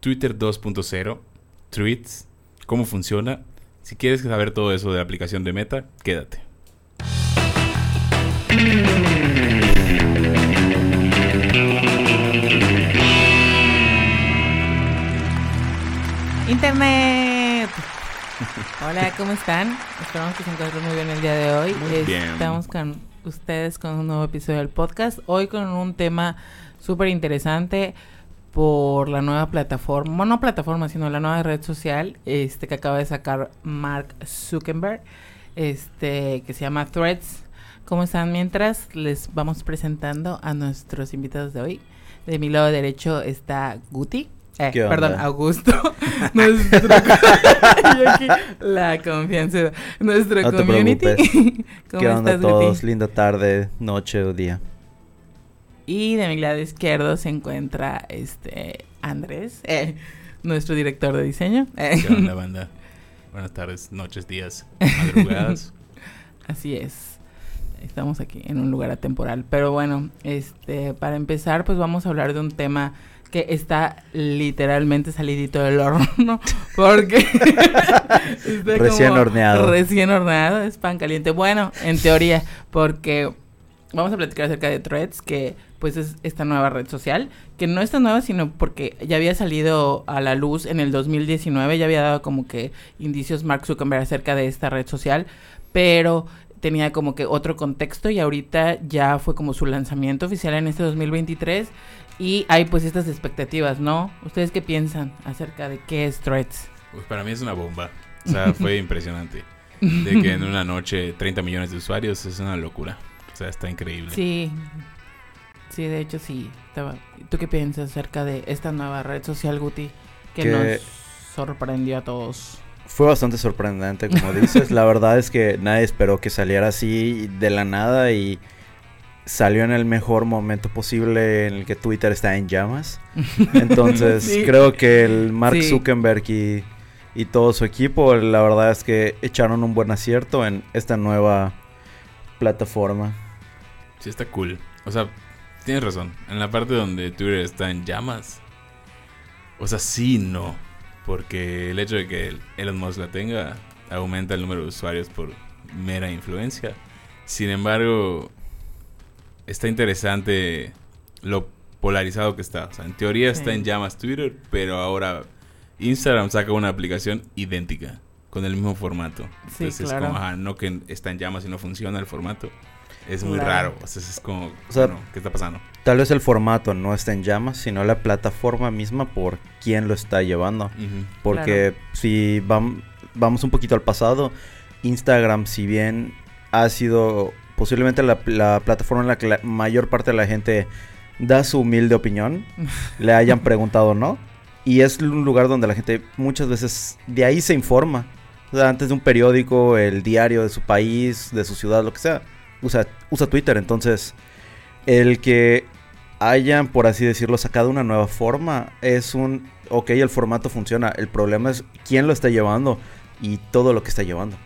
Twitter 2.0, tweets, cómo funciona. Si quieres saber todo eso de la aplicación de Meta, quédate. Internet. Hola, ¿cómo están? Esperamos que se encuentren muy bien el día de hoy. Muy bien. Estamos con ustedes con un nuevo episodio del podcast. Hoy con un tema súper interesante por la nueva plataforma, bueno, no plataforma, sino la nueva red social este que acaba de sacar Mark Zuckerberg, este que se llama Threads. ¿Cómo están? Mientras les vamos presentando a nuestros invitados de hoy. De mi lado derecho está Guti. Eh, perdón, Augusto. nuestro, aquí, la confianza. Nuestro No community. ¿Cómo ¿Qué onda estás, todos? Guti? Linda tarde, noche o día. Y de mi lado izquierdo se encuentra este Andrés, eh, nuestro director de diseño. Eh, ¿Qué onda, banda? Buenas tardes, noches, días, madrugadas. Así es. Estamos aquí en un lugar atemporal. Pero bueno, este, para empezar, pues vamos a hablar de un tema que está literalmente salidito del horno. Porque está Recién como horneado. Recién horneado, es pan caliente. Bueno, en teoría, porque vamos a platicar acerca de Threads, que pues es esta nueva red social, que no es tan nueva, sino porque ya había salido a la luz en el 2019, ya había dado como que indicios Mark Zuckerberg acerca de esta red social, pero tenía como que otro contexto y ahorita ya fue como su lanzamiento oficial en este 2023 y hay pues estas expectativas, ¿no? ¿Ustedes qué piensan acerca de qué es Threads? Pues para mí es una bomba. O sea, fue impresionante. De que en una noche 30 millones de usuarios es una locura. Sea, está increíble. Sí, sí, de hecho sí. Estaba... ¿Tú qué piensas acerca de esta nueva red social, Guti? Que, Que- nos sorprendió a todos. Fue bastante sorprendente, como dices. La verdad es que nadie esperó que saliera así de la nada y salió en el mejor momento posible en el que Twitter está en llamas. Entonces, Sí. creo que el Mark Sí. Zuckerberg y, y todo su equipo, la verdad es que echaron un buen acierto en esta nueva plataforma. Sí, está cool. O sea, tienes razón. En la parte donde Twitter está en llamas. O sea, sí, no. Porque el hecho de que Elon Musk la tenga aumenta el número de usuarios por mera influencia. Sin embargo, está interesante lo polarizado que está. O sea, en teoría está en llamas Twitter, pero ahora Instagram saca una aplicación idéntica, con el mismo formato. Sí, Entonces claro. es como, ajá, no que está en llamas y no funciona el formato. Es muy Claro. raro. O sea, es como, O sea, bueno, ¿qué está pasando? Tal vez el formato no está en llamas, sino la plataforma misma por quién lo está llevando. Porque si vam- vamos un poquito al pasado, Instagram, si bien ha sido posiblemente la, la plataforma en la que la mayor parte de la gente da su humilde opinión, le hayan preguntado o no, y es un lugar donde la gente muchas veces de ahí se informa. O sea, antes de un periódico, el diario de su país, de su ciudad, lo que sea, usa, usa Twitter. Entonces, el que hayan, por así decirlo, sacado una nueva forma es un, ok, el formato funciona. El problema es quién lo está llevando y todo lo que está llevando.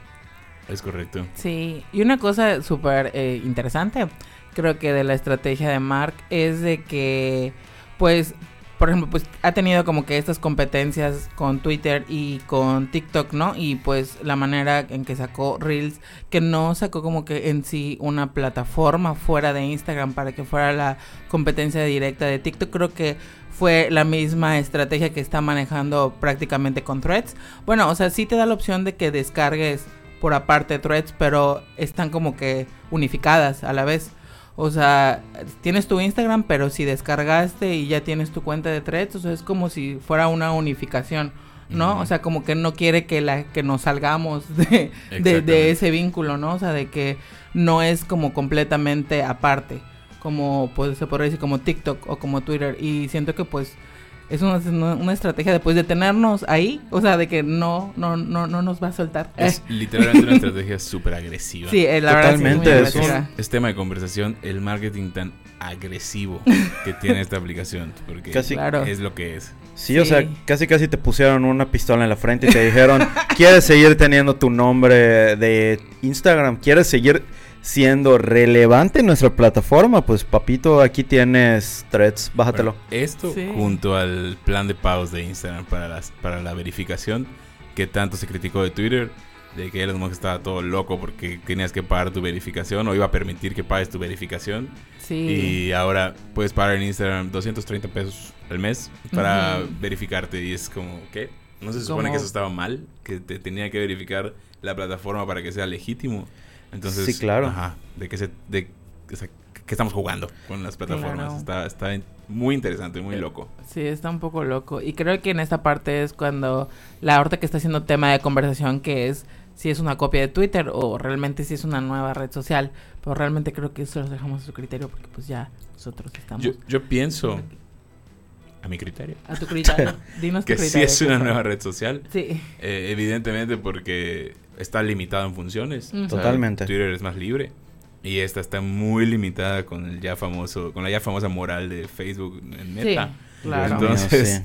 Es correcto. Sí, y una cosa súper eh, interesante, creo que de la estrategia de Mark es de que, pues, por ejemplo, pues ha tenido como que estas competencias con Twitter y con TikTok, ¿no? Y pues la manera en que sacó Reels, que no sacó como que en sí una plataforma fuera de Instagram para que fuera la competencia directa de TikTok, creo que fue la misma estrategia que está manejando prácticamente con Threads. Bueno, o sea, sí te da la opción de que descargues por aparte threads, pero están como que unificadas a la vez. O sea, tienes tu Instagram, pero si descargaste y ya tienes tu cuenta de threads, o sea, es como si fuera una unificación, ¿no? O sea, como que no quiere que la que nos salgamos de, de, de ese vínculo, ¿no? O sea, de que no es como completamente aparte, como pues se podría decir como TikTok o como Twitter y siento que pues es una, una- estrategia después de tenernos ahí, o sea, de que no no no no nos va a soltar. Es literalmente una estrategia súper agresiva. Sí, eh, la verdad sí es agresiva. Es tema de conversación el marketing tan agresivo que tiene esta aplicación. Porque Casi- Claro. es lo que es. Sí, o sea, casi casi te pusieron una pistola en la frente y te dijeron, ¿quieres seguir teniendo tu nombre de Instagram? ¿Quieres seguir siendo relevante en nuestra plataforma, pues papito, aquí tienes threads, bájatelo. Bueno, esto Sí. junto al plan de pagos de Instagram para, las, para la verificación que tanto se criticó de Twitter, de que Elon Musk estaba todo loco porque tenías que pagar tu verificación o iba a permitir que pagues tu verificación. Sí. Y ahora puedes pagar en Instagram 230 pesos al mes para verificarte y es como, ¿qué? ¿No se supone que eso estaba mal? Que te tenía que verificar la plataforma para que sea legítimo. Entonces, Sí, claro. Ajá, de que se... De, o sea, que estamos jugando con las plataformas. Claro. Está, está muy interesante, muy Eh, loco. Sí, está un poco loco. Y creo que en esta parte es cuando la ahorita que está haciendo tema de conversación que es si es una copia de Twitter o realmente si es una nueva red social. Pero realmente creo que eso lo dejamos a su criterio porque pues ya nosotros estamos Yo, yo pienso, a mi criterio, a tu criterio. Dinos tu que sí criterio. es una nueva red social. Sí. Eh, evidentemente porque está limitado en funciones. Ujú. O sea, Totalmente. Twitter es más libre. Y esta está muy limitada con el ya famoso, con la ya famosa moral de Facebook en Meta. Sí, claro. Dios Entonces, sí.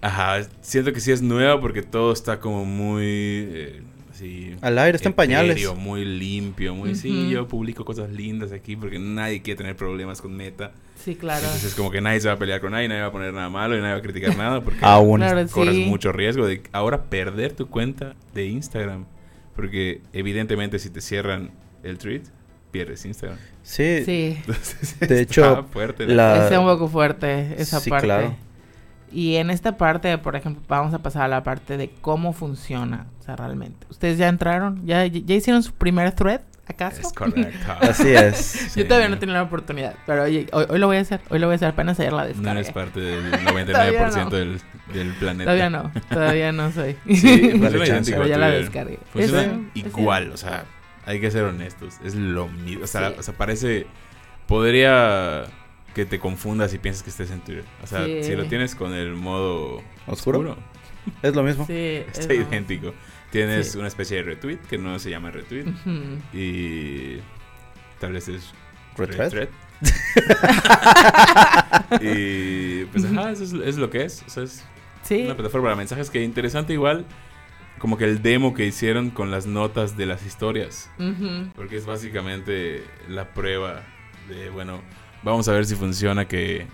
Ajá, siento que sí es nueva porque todo está como muy eh, así Al aire, está en pañales. muy limpio, muy sí, Ujú. yo publico cosas lindas aquí porque nadie quiere tener problemas con Meta. Sí, claro. Entonces como que nadie se va a pelear con nadie, nadie va a poner nada malo y nadie va a criticar nada porque Aún. Claro, corres sí. mucho riesgo de ahora perder tu cuenta de Instagram. Porque evidentemente si te cierran el tweet, pierdes Instagram. Sí, Sí. Entonces, De está hecho, fuerte la- Está un poco fuerte esa Sí, parte. claro. Y en esta parte, por ejemplo, vamos a pasar a la parte de cómo funciona, o sea, realmente. ¿Ustedes ya entraron? ¿Ya, ya hicieron su primer thread, acaso? Es correcto. Así es. Yo todavía no he tenido la oportunidad, pero oye, hoy, hoy lo voy a hacer, hoy lo voy a hacer, apenas ayer la No descargué. eres parte del Todavía 99% no. del, del planeta. Todavía no, todavía no soy. Sí, funciona idéntico pero ya la descargué. Funciona igual, o sea, hay que ser honestos. Es lo mismo. O sea, Sí. o sea, parece. Podría que te confundas y pienses que estés en Twitter. O sea, Sí. si lo tienes con el modo ¿Oscuro? oscuro, Es lo mismo. Sí, es está lo- idéntico. Tienes Sí. una especie de retweet que no se llama retweet. Y tal vez es ¿Retweet? y pues ajá, eso es, es lo que es. O sea, es Sí, una plataforma para mensajes que interesante igual como que el demo que hicieron con las notas de las historias. Porque es básicamente la prueba de, bueno, vamos a ver si funciona que,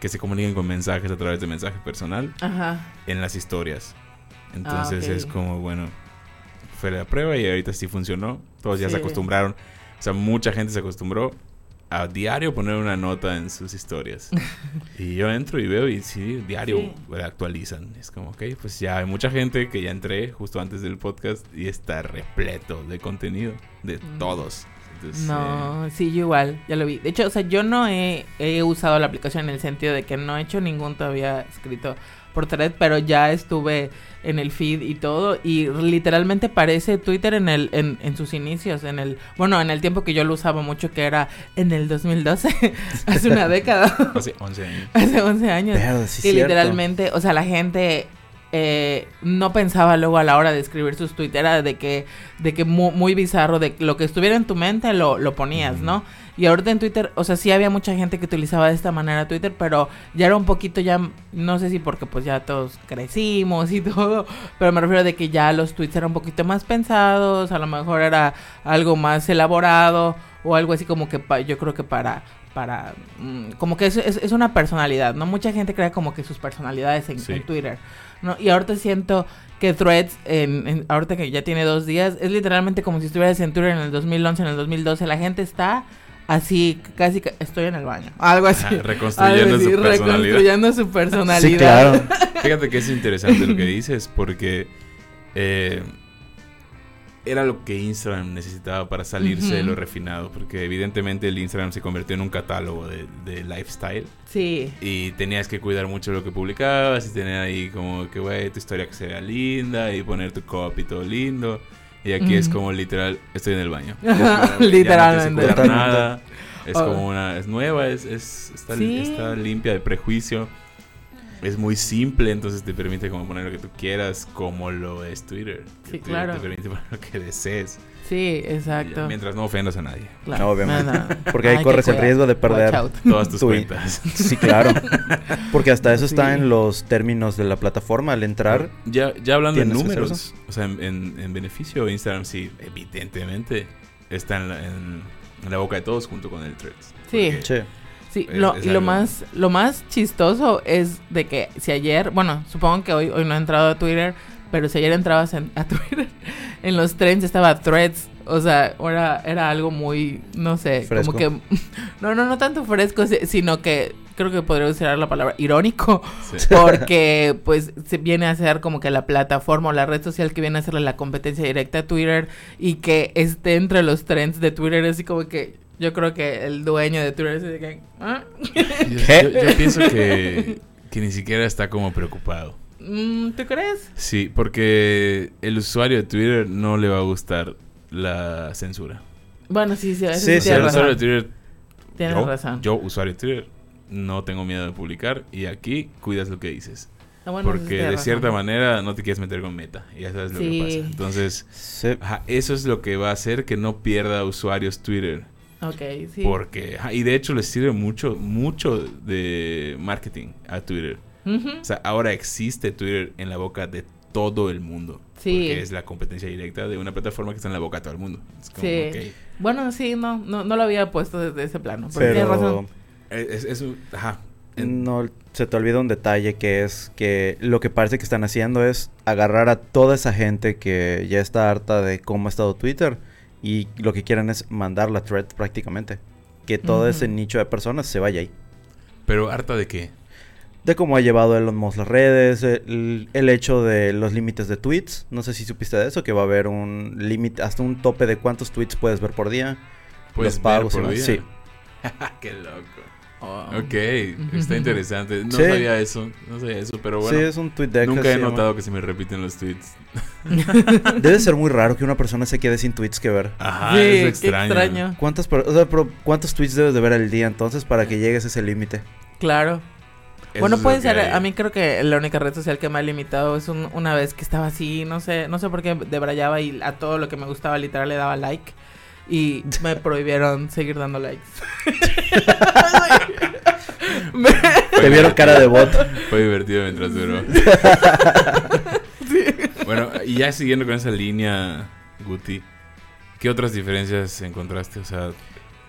que se comuniquen con mensajes a través de mensaje personal Ajá. en las historias. Entonces Ah, es como, bueno, fue la prueba y ahorita sí funcionó. Todos ya se acostumbraron. O sea, mucha gente se acostumbró a diario poner una nota en sus historias. y yo entro y veo y sí, diario Sí. actualizan. Es como, ok, pues ya hay mucha gente que ya entré justo antes del podcast y está repleto de contenido de Mm. todos. Entonces, No, sí, yo igual, ya lo vi. De hecho, o sea, yo no he, he usado la aplicación en el sentido de que no he hecho ningún todavía escrito por thread, pero ya estuve en el feed y todo y literalmente parece Twitter en el en, en sus inicios, en el bueno, en el tiempo que yo lo usaba mucho que era en el 2012, hace una década, eh, hace 11 años. hace 11 años. Verde, sí, cierto. literalmente, o sea, la gente eh, no pensaba luego a la hora de escribir sus tweets, era de que, de que mu- muy, bizarro, de que lo que estuviera en tu mente lo, lo ponías. ¿no? Y ahorita en Twitter, o sea, sí había mucha gente que utilizaba de esta manera Twitter, pero ya era un poquito ya, no sé si porque pues ya todos crecimos y todo, pero me refiero de que ya los tweets eran un poquito más pensados, a lo mejor era algo más elaborado o algo así como que pa- yo creo que para para mm, como que es, es, es una personalidad, ¿no? Mucha gente crea como que sus personalidades en, Sí. en Twitter, ¿no? Y ahorita siento que Threads, en, en- ahorita que ya tiene dos días, es literalmente como si estuvieras en Twitter en el 2011, en el 2012, la gente está así, casi, que- estoy en el baño, algo así. Ajá, reconstruyendo Algo así, su personalidad. reconstruyendo su personalidad. Sí, claro. Fíjate que es interesante lo que dices porque eh, era lo que Instagram necesitaba para salirse de lo refinado. Porque evidentemente el Instagram se convirtió en un catálogo de, de lifestyle. Sí, Y tenías que cuidar mucho lo que publicabas y tener ahí como que, güey, tu historia que se vea linda y poner tu copy todo lindo. Y aquí es como literal, estoy en el baño. Ajá, no literalmente. Totalmente. nada. Es Oh. como una, es nueva, es, es está, Sí. está limpia de prejuicio. Es muy simple, entonces te permite como poner lo que tú quieras, como lo es Twitter. Sí, Twitter claro. Te permite poner lo que desees. sí, exacto. Mientras no ofendas a nadie. Claro, Obviamente. nada. Porque ahí corres el riesgo de perder. Todas tus Tu- cuentas. Sí, claro. Porque hasta eso está en los términos de la plataforma al entrar. Ya, ya hablando de ¿Tienes que hacer números, o sea, en, en- en beneficio de Instagram, sí, evidentemente está en la, en- en la boca de todos junto con el Threads. Sí. Porque- Sí. Sí, Es- lo, es y lo más, lo más chistoso es de que si ayer, bueno, supongo que hoy, hoy no he entrado a Twitter, pero si ayer entrabas en- a Twitter, en los trends estaba threads, o sea, era, era algo muy, no sé, Fresco. como que, no, no, no tanto fresco, si- sino que creo que podría usar la palabra irónico, Sí. porque pues se viene a ser como que la plataforma o la red social que viene a hacerle la competencia directa a Twitter y que esté entre los trends de Twitter, así como que yo creo que el dueño de Twitter es de que... ¿ah? Yo, ¿Qué? yo- yo pienso que, que ni siquiera está como preocupado. Mm, ¿Tú crees? Sí, porque el usuario de Twitter no le va a gustar la censura. Bueno, sí, sí, Sí, sí, sí, el usuario de razón. Twitter, Tienes yo, razón. yo, usuario de Twitter, no tengo miedo de publicar y aquí cuidas lo que dices. Ah, bueno, porque de razón. cierta manera no te quieres meter con meta. Y ya sabes lo Sí. que pasa. Entonces, Sí. ajá, eso es lo que va a hacer que no pierda usuarios Twitter. Ok, sí. Porque, y de hecho les sirve mucho, mucho de marketing a Twitter. O sea, ahora existe Twitter en la boca de todo el mundo. Sí. Porque es la competencia directa de una plataforma que está en la boca de todo el mundo. Es como, Sí. Bueno, sí, no, no, no lo había puesto desde ese plano. Pero, tienes Pero razón. Es, es un- ajá. En- no se te olvida un detalle que es que lo que parece que están haciendo es agarrar a toda esa gente que ya está harta de cómo ha estado Twitter y lo que quieren es mandar la thread prácticamente. Que todo ese nicho de personas se vaya ahí. Pero harta de qué? De cómo ha llevado Elon Musk las redes, el, el hecho de los límites de tweets. No sé si supiste de eso, que va a haber un límite, hasta un tope de cuántos tweets puedes ver por día. Puedes Los pagos ver por y día. sí. qué loco. Oh. Ok, está interesante. No Sí. sabía eso, no sabía eso, pero bueno. sí, es un tweet deck. nunca he llama. notado que se me repiten los tweets. Debe ser muy raro que una persona se quede sin tweets que ver. Ajá, sí, es extraño. extraño. ¿Cuántas, per- o sea, pero ¿Cuántos tweets debes de ver al día entonces para que llegues a ese límite? Claro. Eso bueno, puede ser. hay. A mí creo que la única red social que me ha limitado es un- una vez que estaba así, no sé, no sé por qué debrayaba y a todo lo que me gustaba literal le daba like. Y me prohibieron seguir dando likes. Te vieron cara de bot. Fue divertido mientras duró. Bueno, y ya siguiendo con esa línea, Guti, ¿qué otras diferencias encontraste? O sea,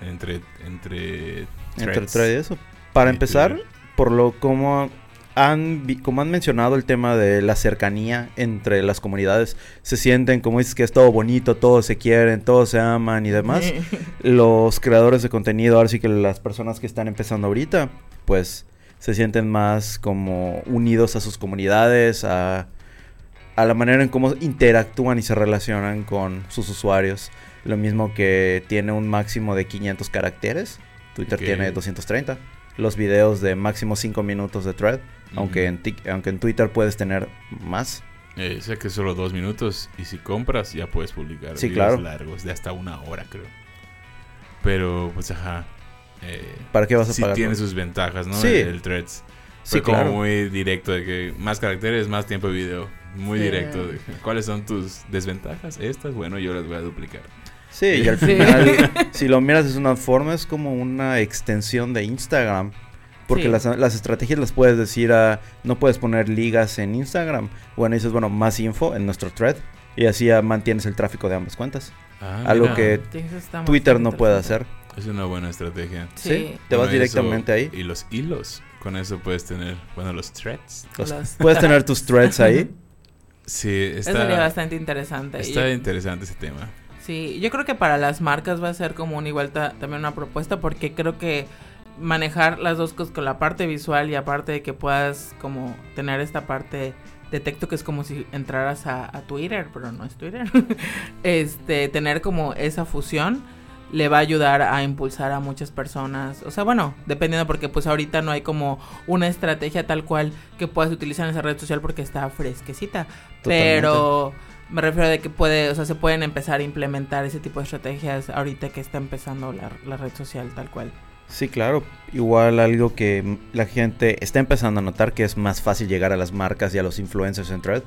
entre entre Entre threads thread y eso. Para y empezar, Twitter? por lo como han, como han mencionado el tema de la cercanía entre las comunidades, se sienten, como dices, que es todo bonito, todos se quieren, todos se aman y demás. los creadores de contenido, ahora sí que las personas que están empezando ahorita, pues se sienten más como unidos a sus comunidades, a, a la manera en cómo interactúan y se relacionan con sus usuarios. Lo mismo que tiene un máximo de 500 caracteres, Twitter Ok. tiene 230. Los videos de máximo 5 minutos de thread, aunque, en aunque en Twitter puedes tener más. Eh, sé que solo dos minutos y si compras ya puedes publicar Sí, videos claro. largos de hasta una hora creo. Pero pues ajá. Eh, ¿Para qué vas a sí pagar? tiene sus ventajas, ¿no? Sí. El, el threads. Sí, Fue como claro. muy directo de que más caracteres, más tiempo de video. Muy Sí. directo. de ¿Cuáles son tus desventajas? Estas, bueno, yo las voy a duplicar. Sí, y al Sí. final, si lo miras de una forma, es como una extensión de Instagram. Porque Sí. las, las estrategias las puedes decir a... No puedes poner ligas en Instagram. Bueno, dices, bueno, más info en nuestro thread. Y así ya mantienes el tráfico de ambas cuentas. Ah, Algo mira, que Sí, Twitter no puede hacer. Es una buena estrategia. Sí. Te vas Bueno, directamente eso- ahí. Y los hilos. Con eso puedes tener, bueno, los threads. Los- Los- puedes tener tus threads ahí. Sí, Eso sería está, bastante interesante. está Y- interesante ese tema. Sí, yo creo que para las marcas va a ser como una igual ta- también una propuesta porque creo que manejar las dos cosas con la parte visual y aparte de que puedas como tener esta parte de texto que es como si entraras a, a Twitter, pero no es Twitter. este, tener como esa fusión le va a ayudar a impulsar a muchas personas. O sea, bueno, dependiendo porque pues ahorita no hay como una estrategia tal cual que puedas utilizar en esa red social porque está fresquecita. Pero me refiero de que puede, o sea, se pueden empezar a implementar ese tipo de estrategias ahorita que está empezando la, la red social tal cual. Sí, claro. Igual algo que la gente está empezando a notar que es más fácil llegar a las marcas y a los influencers en thread.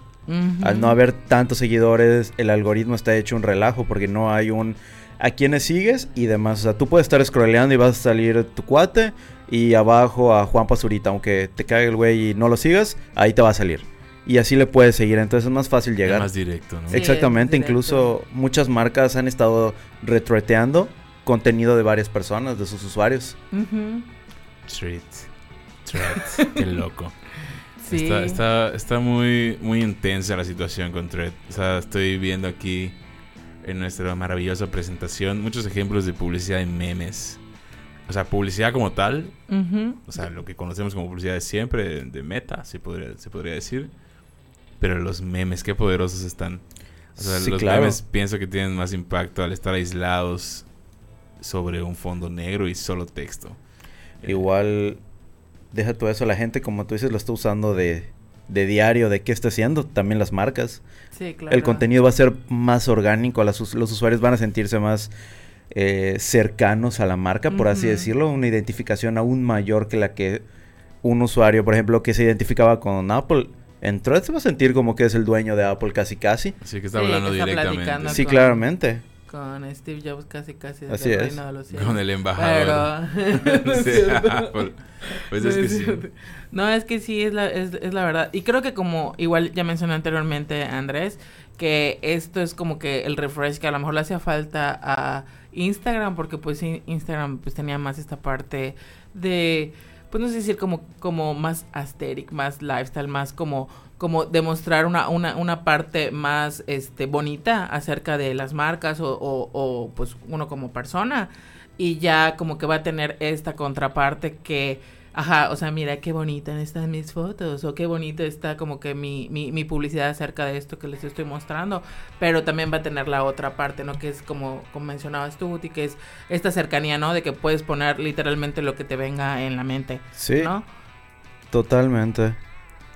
Al no haber tantos seguidores, el algoritmo está hecho un relajo porque no hay un a quienes sigues y demás. O sea, tú puedes estar scrolleando y vas a salir tu cuate y abajo a Juan Pazurita, aunque te caiga el güey y no lo sigas, ahí te va a salir. y así le puedes seguir. Entonces es más fácil Es llegar. más directo, ¿no? Sí. Exactamente, directo. incluso muchas marcas han estado retuiteando contenido de varias personas, de sus usuarios. Ujú. Street. Thread. Qué loco. Sí. Está, está, está muy, muy intensa la situación con Thread. O sea, estoy viendo aquí en nuestra maravillosa presentación muchos ejemplos de publicidad en memes. O sea, publicidad como tal, o sea, lo que conocemos como publicidad de siempre, de, de meta, se podría, se podría decir. Pero los memes, qué poderosos están. O sea, Sí, los claro. memes pienso que tienen más impacto al estar aislados sobre un fondo negro y solo texto. Igual, deja todo eso, la gente, como tú dices, lo está usando de, de diario, de qué está haciendo, también las marcas. Sí, claro. El contenido va a ser más orgánico, las los usuarios van a sentirse más eh, cercanos a la marca, por así decirlo, una identificación aún mayor que la que un usuario, por ejemplo, que se identificaba con Apple. En Threads se va a sentir como que es el dueño de Apple casi casi. Así que está Sí, hablando que está directamente. Sí, claramente. Con Steve Jobs casi casi Así el es. reino de los cielos. Con el embajador. Pero... no es. Apple. Pues No es que sí. No, es que sí, es la, es, es la verdad. Y creo que como igual ya mencioné anteriormente, Andrés, que esto es como que el refresh que a lo mejor le hacía falta a Instagram, porque pues Instagram pues tenía más esta parte de, pues no sé decir como, como más aesthetic, más lifestyle, más como como demostrar una, una, una parte más este bonita acerca de las marcas o, o, o, pues uno como persona. Y ya como que va a tener esta contraparte que ajá, o sea, mira qué bonita están mis fotos o qué bonito está como que mi, mi, mi publicidad acerca de esto que les estoy mostrando, pero también va a tener la otra parte, ¿no? Que es como, como mencionabas tú, Guti, que es esta cercanía, ¿no? De que puedes poner literalmente lo que te venga en la mente, Sí, ¿no? totalmente.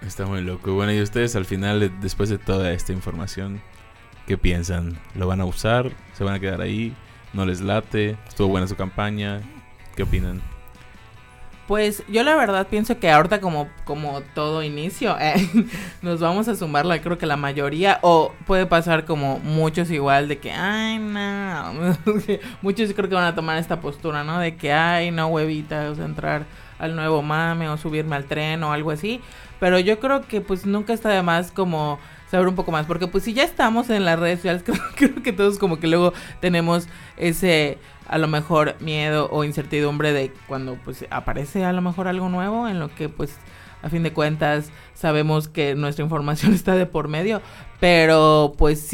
Está muy loco. Bueno, y ustedes al final, de- después de toda esta información, ¿qué piensan? ¿Lo van a usar? ¿Se van a quedar ahí? ¿No les late? ¿Estuvo buena su campaña? ¿Qué opinan? Pues yo la verdad pienso que ahorita como, como todo inicio, eh, nos vamos a sumarla, creo que la mayoría, o puede pasar como muchos igual de que, ay, no, muchos creo que van a tomar esta postura, ¿no? De que, ay, no, huevita, o entrar al nuevo mame o subirme al tren o algo así, pero yo creo que pues nunca está de más como saber un poco más, porque pues si ya estamos en las redes sociales, creo, que todos como que luego tenemos ese a lo mejor miedo o incertidumbre de cuando pues aparece a lo mejor algo nuevo en lo que pues a fin de cuentas sabemos que nuestra información está de por medio, pero pues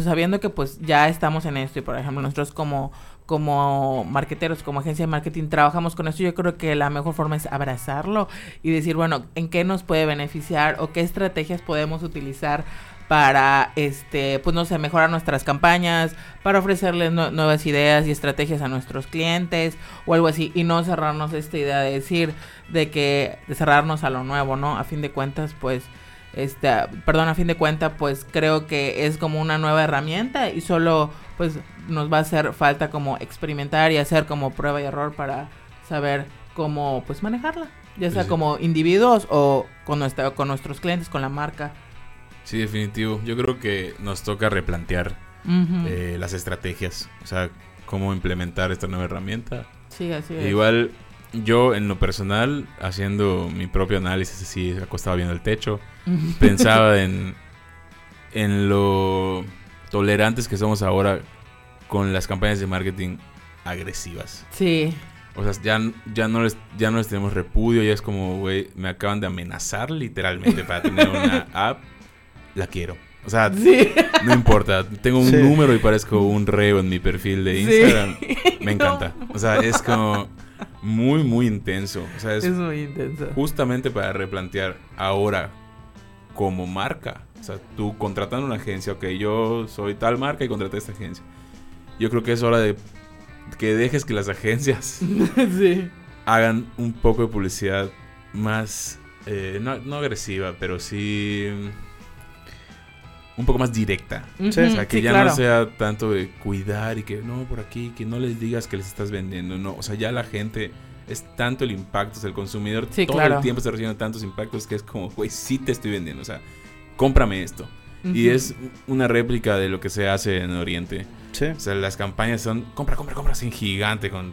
sabiendo que pues ya estamos en esto y por ejemplo nosotros como como marqueteros, como agencia de marketing trabajamos con esto, yo creo que la mejor forma es abrazarlo y decir, bueno, ¿en qué nos puede beneficiar o qué estrategias podemos utilizar para este pues no sé mejorar nuestras campañas para ofrecerles nue- nuevas ideas y estrategias a nuestros clientes o algo así y no cerrarnos esta idea de decir de que de cerrarnos a lo nuevo no a fin de cuentas pues este perdón a fin de cuentas pues creo que es como una nueva herramienta y solo pues nos va a hacer falta como experimentar y hacer como prueba y error para saber cómo pues manejarla ya sea Sí. como individuos o con nuestra con nuestros clientes con la marca Sí, definitivo. Yo creo que nos toca replantear eh, las estrategias. O sea, cómo implementar esta nueva herramienta. Sí, así es. Igual, yo en lo personal, haciendo mi propio análisis así, acostado viendo el techo, pensaba en, en lo tolerantes que somos ahora con las campañas de marketing agresivas. Sí, O sea, ya, ya, no les, ya no les tenemos repudio, ya es como, güey, me acaban de amenazar literalmente para tener una app, la quiero. O sea, sí. no importa, tengo un Sí. número y parezco un reo en mi perfil de Sí. Instagram. Me No. encanta. O sea, es como muy, muy intenso. O sea, es Es muy intenso. justamente para replantear ahora como marca. O sea, tú contratando una agencia, ok, yo soy tal marca y contraté esta agencia. Yo creo que es hora de que dejes que las agencias sí. hagan un poco de publicidad más, eh, no, no agresiva, pero sí un poco más directa. O sea, que sí, ya claro. no sea tanto de cuidar y que no por aquí, que no les digas que les estás vendiendo. No, o sea, ya la gente es tanto el impacto, o sea, el consumidor Sí, todo claro. el tiempo está recibiendo tantos impactos que es como, güey, sí te estoy vendiendo, o sea, cómprame esto. Y es una réplica de lo que se hace en Oriente. Sí. O sea, las campañas son compra, compra, compra, en gigante, con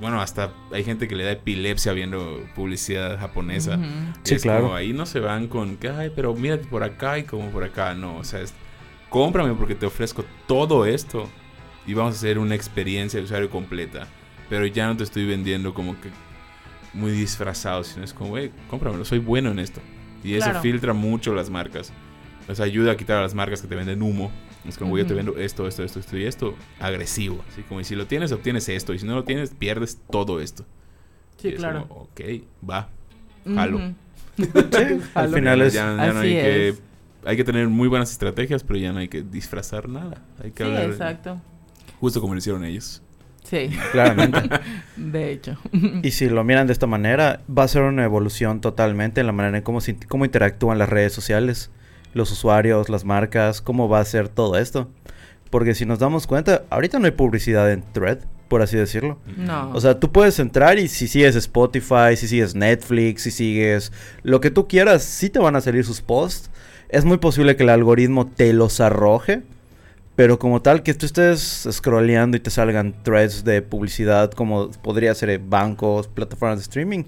bueno, hasta hay gente que le da epilepsia viendo publicidad japonesa. Sí, Es claro. como ahí no se van con que, ay, pero mírate por acá y como por acá. No, o sea, es, cómprame porque te ofrezco todo esto y vamos a hacer una experiencia de usuario completa. Pero ya no te estoy vendiendo como que muy disfrazado, sino es como, güey, cómpramelo, soy bueno en esto. Y eso filtra mucho las marcas. O sea, ayuda a quitar a las marcas que te venden humo. Es como, yo te vendo esto, esto, esto, esto y esto. Agresivo. Así como, y si lo tienes, obtienes esto. Y si no lo tienes, pierdes todo esto. Sí, Y es claro. como, ok, va. jalo. Sí, al Jalo. final es... Ya, ya no hay que... Hay que tener muy buenas estrategias, pero ya no hay que disfrazar nada. Hay que Sí, hablar exacto. justo como lo hicieron ellos. Sí, Claramente. de hecho. Y si lo miran de esta manera, va a ser una evolución totalmente en la manera en cómo, se- cómo interactúan las redes sociales, los usuarios, las marcas, cómo va a ser todo esto. Porque si nos damos cuenta, ahorita no hay publicidad en Thread, por así decirlo. No. O sea, tú puedes entrar y si sigues Spotify, si sigues Netflix, si sigues lo que tú quieras, sí te van a salir sus posts. Es muy posible que el algoritmo te los arroje. Pero como tal, que tú estés scrolleando y te salgan threads de publicidad como podría ser en bancos, plataformas de streaming,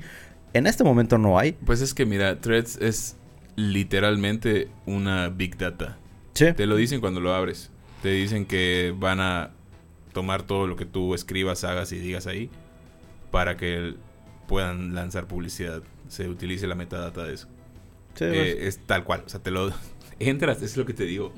en este momento no hay. Pues es que mira, Threads es literalmente una big data. Sí. Te lo dicen cuando lo abres. Te dicen que van a tomar todo lo que tú escribas, hagas y digas ahí para que puedan lanzar publicidad. Se utilice la metadata de eso. Sí, Eh, es tal cual. O sea, te lo entras, es lo que te digo.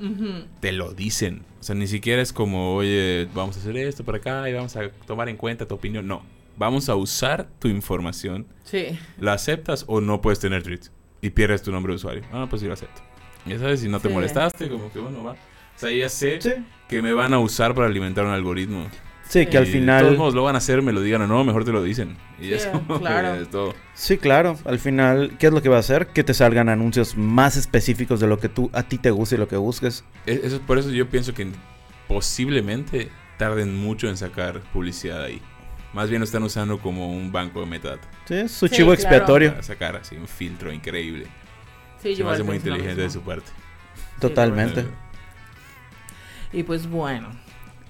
Te lo dicen. O sea, ni siquiera es como, oye, vamos a hacer esto por acá y vamos a tomar en cuenta tu opinión. No. Vamos a usar tu información. Sí. ¿La aceptas o no puedes tener tweets? Y pierdes tu nombre de usuario. Ah, pues sí lo acepto. Ya sabes, si no te Sí. molestaste, como que bueno, va. O sea, ya sé sí. que me van a usar para alimentar un algoritmo. Sí, que al Y De final... todos modos lo van a hacer, me lo digan o no, mejor te lo dicen. Y Sí, es como claro. que es todo. Sí, claro. Al final, ¿qué es lo que va a hacer? Que te salgan anuncios más específicos de lo que tú a ti te guste y lo que busques. E- Eso, por eso yo pienso que posiblemente tarden mucho en sacar publicidad ahí. Más bien lo están usando como un banco de metadata. Sí, es su Sí, chivo claro. expiatorio. Para sacar así un filtro increíble. Sí, Se yo me hace muy inteligente de su parte. Totalmente. Y pues bueno,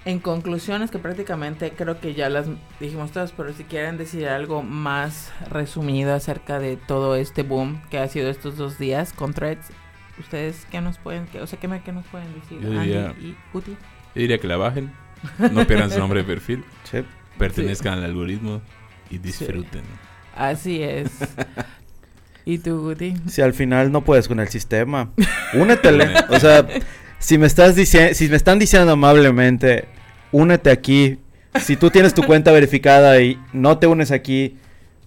en conclusiones que prácticamente creo que ya las dijimos todas, pero si quieren decir algo más resumido acerca de todo este boom que ha sido estos dos días con threads, ustedes qué nos pueden, qué, o sea, qué, me, qué nos pueden decir, Yo diría- Andy y Guti? Yo diría que la bajen, no pierdan su nombre de perfil, Sí. Pertenezcan al algoritmo y disfruten. Así es. ¿Y tú, Guti? Si al final no puedes con el sistema, únetele. o sea, si me estás diciendo, si me están diciendo amablemente, únete aquí. Si tú tienes tu cuenta verificada y no te unes aquí,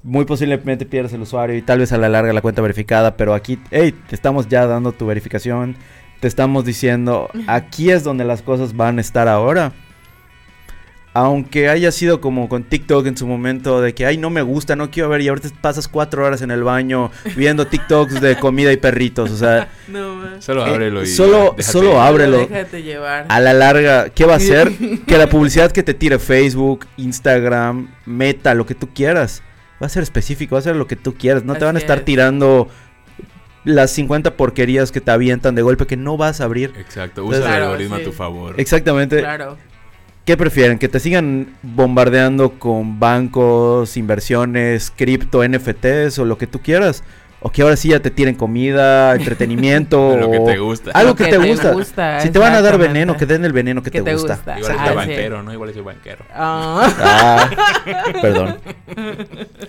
muy posiblemente pierdes el usuario y tal vez a la larga la cuenta verificada, pero aquí, hey, te estamos ya dando tu verificación, te estamos diciendo, aquí es donde las cosas van a estar ahora. Aunque haya sido como con TikTok en su momento, de que, ay, no me gusta, no quiero ver, y ahorita pasas cuatro horas en el baño viendo TikToks de comida y perritos, o sea, No, man. Solo Eh, ábrelo y solo- déjate solo ábrelo. Déjate llevar. a la larga, ¿qué va a hacer? Que la publicidad que te tire Facebook, Instagram, Meta, lo que tú quieras, va a ser específico, va a ser lo que tú quieras. No te van a estar es. tirando las 50 porquerías que te avientan de golpe que no vas a abrir. Exacto, usa Claro, el algoritmo sí. a tu favor. Exactamente. Claro. ¿Qué prefieren? ¿Que te sigan bombardeando con bancos, inversiones, cripto, NFTs o lo que tú quieras? ¿O que ahora sí ya te tiren comida, entretenimiento? Lo que te gusta. Algo que, que te te gusta. gusta, si te van a dar veneno, que den el veneno que, Que te, te gusta. gusta. Igual Ah, es sí. banquero, ¿no? Igual es banquero. Ah, Ah, perdón.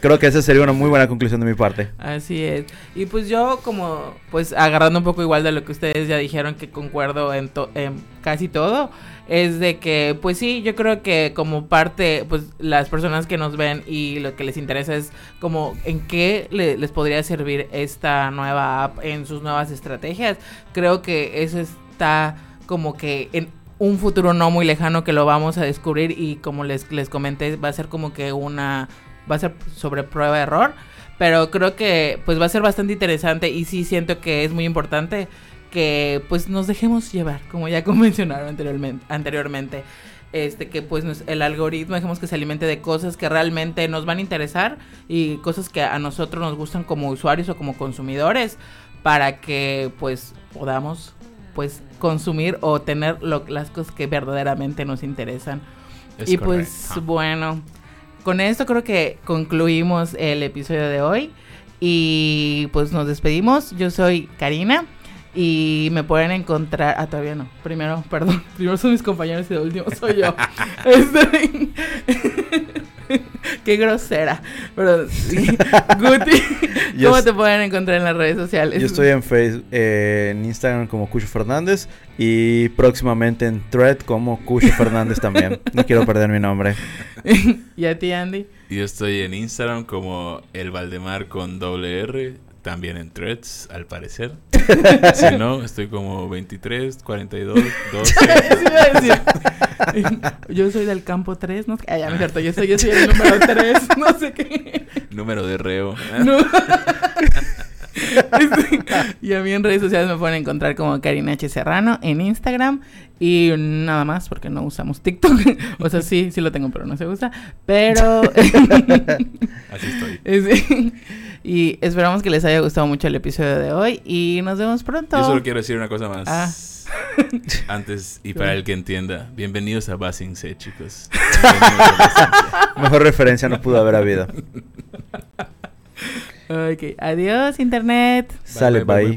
Creo que esa sería una muy buena conclusión de mi parte. así es. Y pues yo como, pues agarrando un poco igual de lo que ustedes ya dijeron, que concuerdo en, to- en casi todo, es de que, pues sí, yo creo que como parte, pues las personas que nos ven y lo que les interesa es como en qué le- les podría servir esta nueva app en sus nuevas estrategias. Creo que eso está como que en un futuro no muy lejano que lo vamos a descubrir y como les, les comenté va a ser como que una va a ser sobre prueba de error pero creo que pues va a ser bastante interesante y sí siento que es muy importante que pues nos dejemos llevar como ya mencionaron anteriormente anteriormente este que pues nos- el algoritmo dejemos que se alimente de cosas que realmente nos van a interesar y cosas que a nosotros nos gustan como usuarios o como consumidores para que pues podamos pues consumir o tener lo- las cosas que verdaderamente nos interesan Es y pues bueno, con esto creo que concluimos el episodio de hoy. Y pues nos despedimos. Yo soy Karina. Y me pueden encontrar. Ah, todavía no. Primero, perdón. Primero son mis compañeros y de último soy yo. Este, Qué grosera. Pero, Guti, ¿cómo te pueden encontrar en las redes sociales? Yo estoy en Facebook, eh, en Instagram como Cucho Fernández y próximamente en Thread como Cucho Fernández también. No quiero perder mi nombre. ¿Y a ti, Andy? Yo estoy en Instagram como el Valdemar con doble R, también en Threads, al parecer. si no, estoy como 23, 42, 12. yo soy del campo 3, no sé. Ah, ya me cierto, yo soy, yo soy el número 3, no sé qué. Número de reo. No. y a mí en redes sociales me pueden encontrar como Karina H. Serrano en Instagram y nada más porque no usamos TikTok. o sea, sí, sí lo tengo, pero no se usa. Pero... Así estoy. Y esperamos que les haya gustado mucho el episodio de hoy y nos vemos pronto. Yo solo quiero decir una cosa más. Ah. Antes, y para el que entienda, bienvenidos a Basing C, chicos. Mejor referencia no pudo haber habido. ok, adiós, internet. Sale, bye.